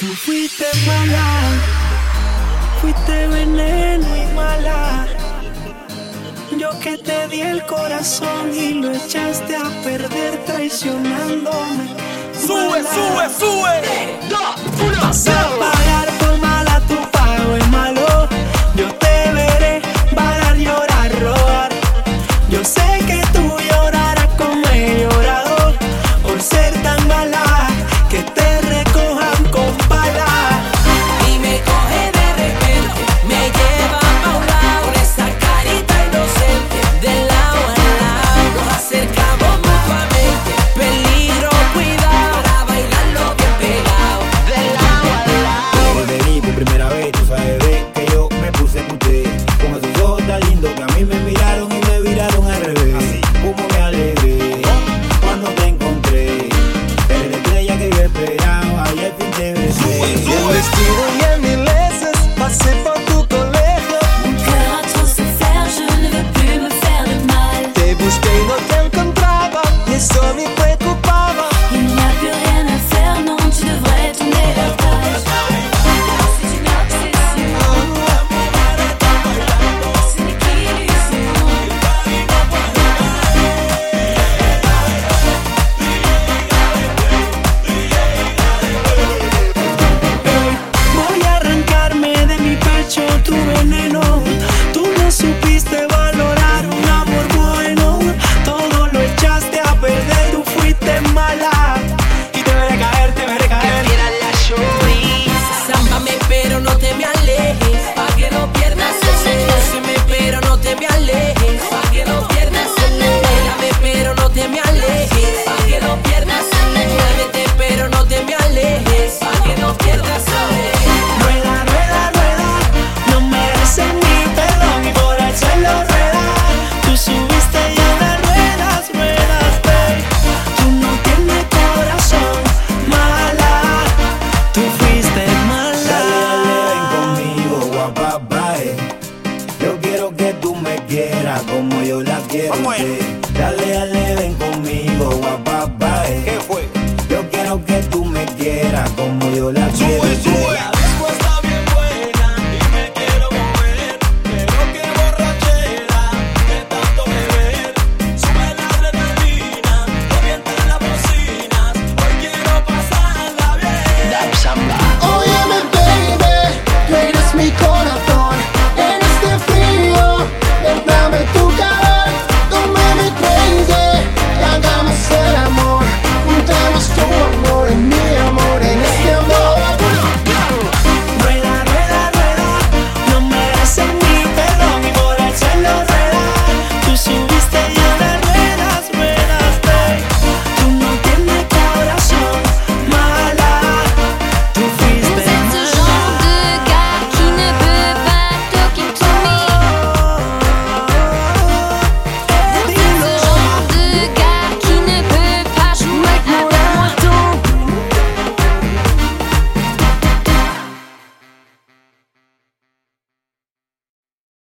Tú fuiste mala, fuiste veneno y mala. Yo que te di el corazón y lo echaste a perder traicionándome. Sube, mala. sube, sube. 3, 2, 1, no te me alejes. quiera, como yo la quiero. Dale, dale, ven conmigo, guapa, ¿Qué fue? Yo quiero que tú me quieras, como yo la quiero.